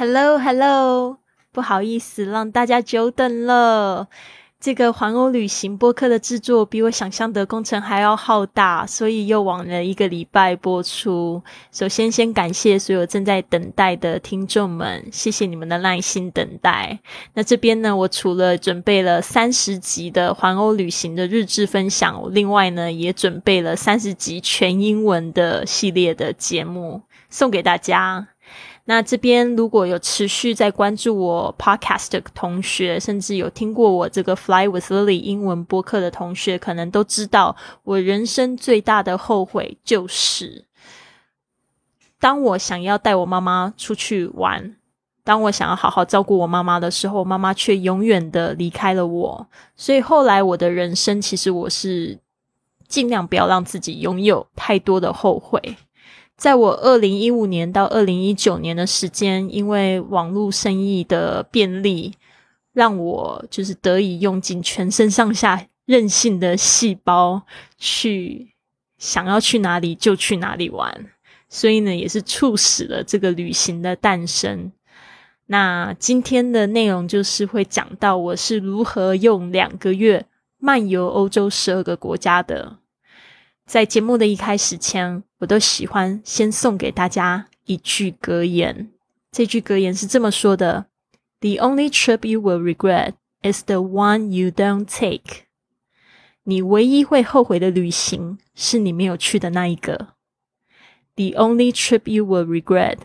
Hello，Hello，不好意思让大家久等了。这个环欧旅行播客的制作比我想象的工程还要浩大，所以又晚了一个礼拜播出。首先，先感谢所有正在等待的听众们，谢谢你们的耐心等待。那这边呢，我除了准备了三十集的环欧旅行的日志分享，另外呢，也准备了三十集全英文的系列的节目送给大家。那这边如果有持续在关注我 podcast 的同学，甚至有听过我这个 Fly with Lily 英文播客的同学，可能都知道，我人生最大的后悔就是，当我想要带我妈妈出去玩，当我想要好好照顾我妈妈的时候，妈妈却永远的离开了我。所以后来我的人生，其实我是尽量不要让自己拥有太多的后悔。在我二零一五年到二零一九年的时间，因为网络生意的便利，让我就是得以用尽全身上下任性的细胞，去想要去哪里就去哪里玩，所以呢，也是促使了这个旅行的诞生。那今天的内容就是会讲到我是如何用两个月漫游欧洲十二个国家的。在节目的一开始前，我都喜欢先送给大家一句格言。这句格言是这么说的：“The only trip you will regret is the one you don't take。”你唯一会后悔的旅行是你没有去的那一个。“The only trip you will regret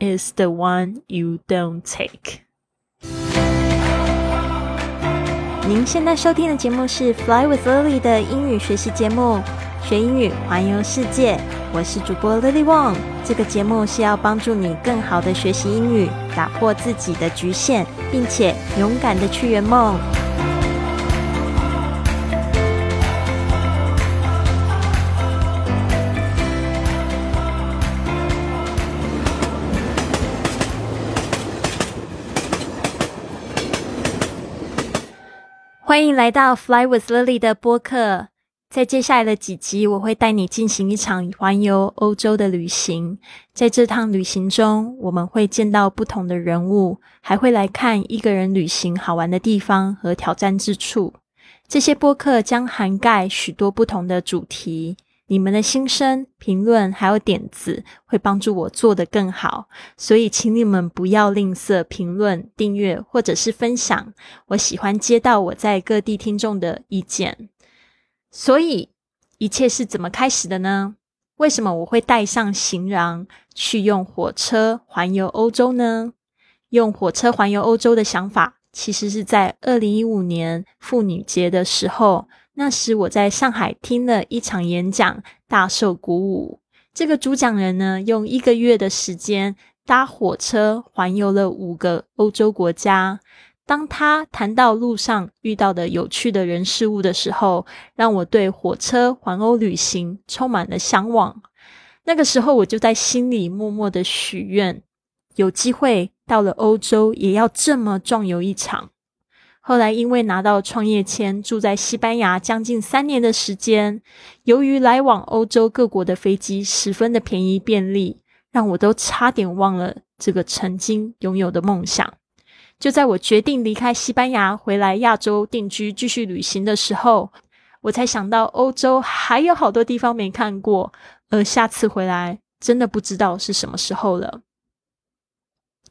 is the one you don't take。”您现在收听的节目是《Fly with Lily》的英语学习节目。学英语，环游世界。我是主播 Lily Wong。这个节目是要帮助你更好的学习英语，打破自己的局限，并且勇敢的去圆梦。欢迎来到 Fly with Lily 的播客。在接下来的几集，我会带你进行一场环游欧洲的旅行。在这趟旅行中，我们会见到不同的人物，还会来看一个人旅行好玩的地方和挑战之处。这些播客将涵盖许多不同的主题。你们的心声、评论还有点子，会帮助我做得更好。所以，请你们不要吝啬评论、订阅或者是分享。我喜欢接到我在各地听众的意见。所以，一切是怎么开始的呢？为什么我会带上行囊去用火车环游欧洲呢？用火车环游欧洲的想法，其实是在二零一五年妇女节的时候，那时我在上海听了一场演讲，大受鼓舞。这个主讲人呢，用一个月的时间搭火车环游了五个欧洲国家。当他谈到路上遇到的有趣的人事物的时候，让我对火车环欧旅行充满了向往。那个时候，我就在心里默默的许愿，有机会到了欧洲，也要这么壮游一场。后来，因为拿到创业签，住在西班牙将近三年的时间，由于来往欧洲各国的飞机十分的便宜便利，让我都差点忘了这个曾经拥有的梦想。就在我决定离开西班牙，回来亚洲定居，继续旅行的时候，我才想到欧洲还有好多地方没看过，而下次回来真的不知道是什么时候了。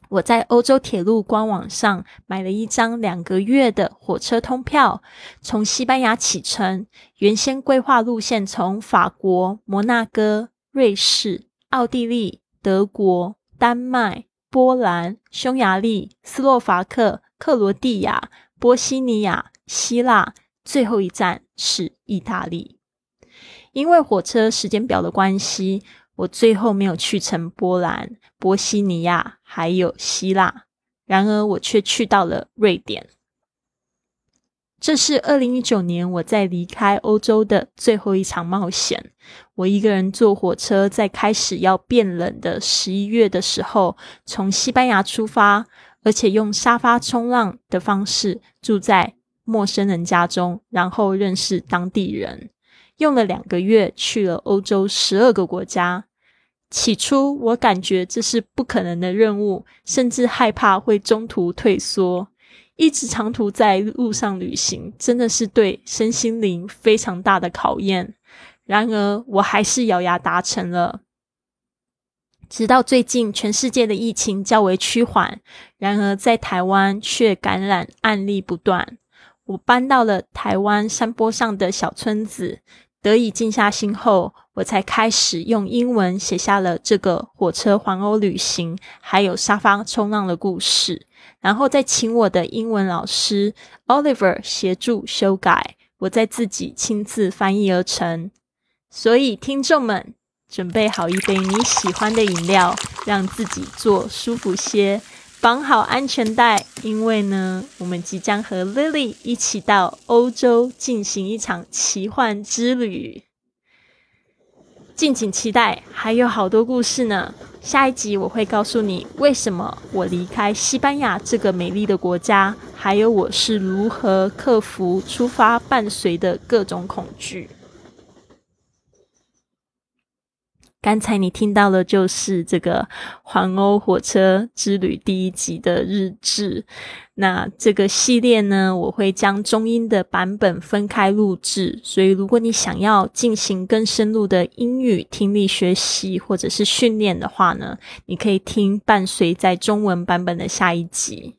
我在欧洲铁路官网上买了一张两个月的火车通票，从西班牙启程，原先规划路线从法国、摩纳哥、瑞士、奥地利、德国、丹麦。波兰、匈牙利、斯洛伐克、克罗地亚、波西尼亚、希腊，最后一站是意大利。因为火车时间表的关系，我最后没有去成波兰、波西尼亚，还有希腊。然而，我却去到了瑞典。这是二零一九年我在离开欧洲的最后一场冒险。我一个人坐火车，在开始要变冷的十一月的时候，从西班牙出发，而且用沙发冲浪的方式住在陌生人家中，然后认识当地人。用了两个月，去了欧洲十二个国家。起初我感觉这是不可能的任务，甚至害怕会中途退缩。一直长途在路上旅行，真的是对身心灵非常大的考验。然而，我还是咬牙达成了。直到最近，全世界的疫情较为趋缓，然而在台湾却感染案例不断。我搬到了台湾山坡上的小村子，得以静下心后，我才开始用英文写下了这个火车环欧旅行，还有沙发冲浪的故事。然后再请我的英文老师 Oliver 协助修改，我再自己亲自翻译而成。所以，听众们准备好一杯你喜欢的饮料，让自己坐舒服些，绑好安全带，因为呢，我们即将和 Lily 一起到欧洲进行一场奇幻之旅。敬请期待，还有好多故事呢。下一集我会告诉你为什么我离开西班牙这个美丽的国家，还有我是如何克服出发伴随的各种恐惧。刚才你听到的，就是这个环欧火车之旅第一集的日志。那这个系列呢，我会将中英的版本分开录制，所以如果你想要进行更深入的英语听力学习或者是训练的话呢，你可以听伴随在中文版本的下一集。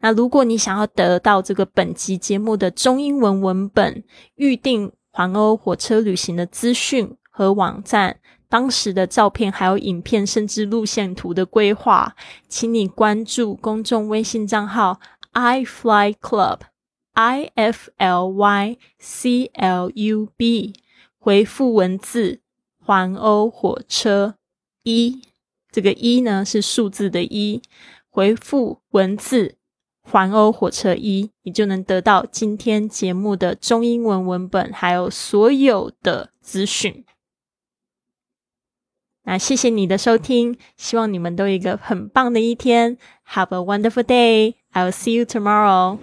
那如果你想要得到这个本集节目的中英文文本、预定环欧火车旅行的资讯和网站。当时的照片，还有影片，甚至路线图的规划，请你关注公众微信账号 i fly club，i f l y c l u b，回复文字环欧火车一，这个一呢是数字的一，回复文字环欧火车一，你就能得到今天节目的中英文文本，还有所有的资讯。那谢谢你的收听，希望你们都有一个很棒的一天。Have a wonderful day. I will see you tomorrow.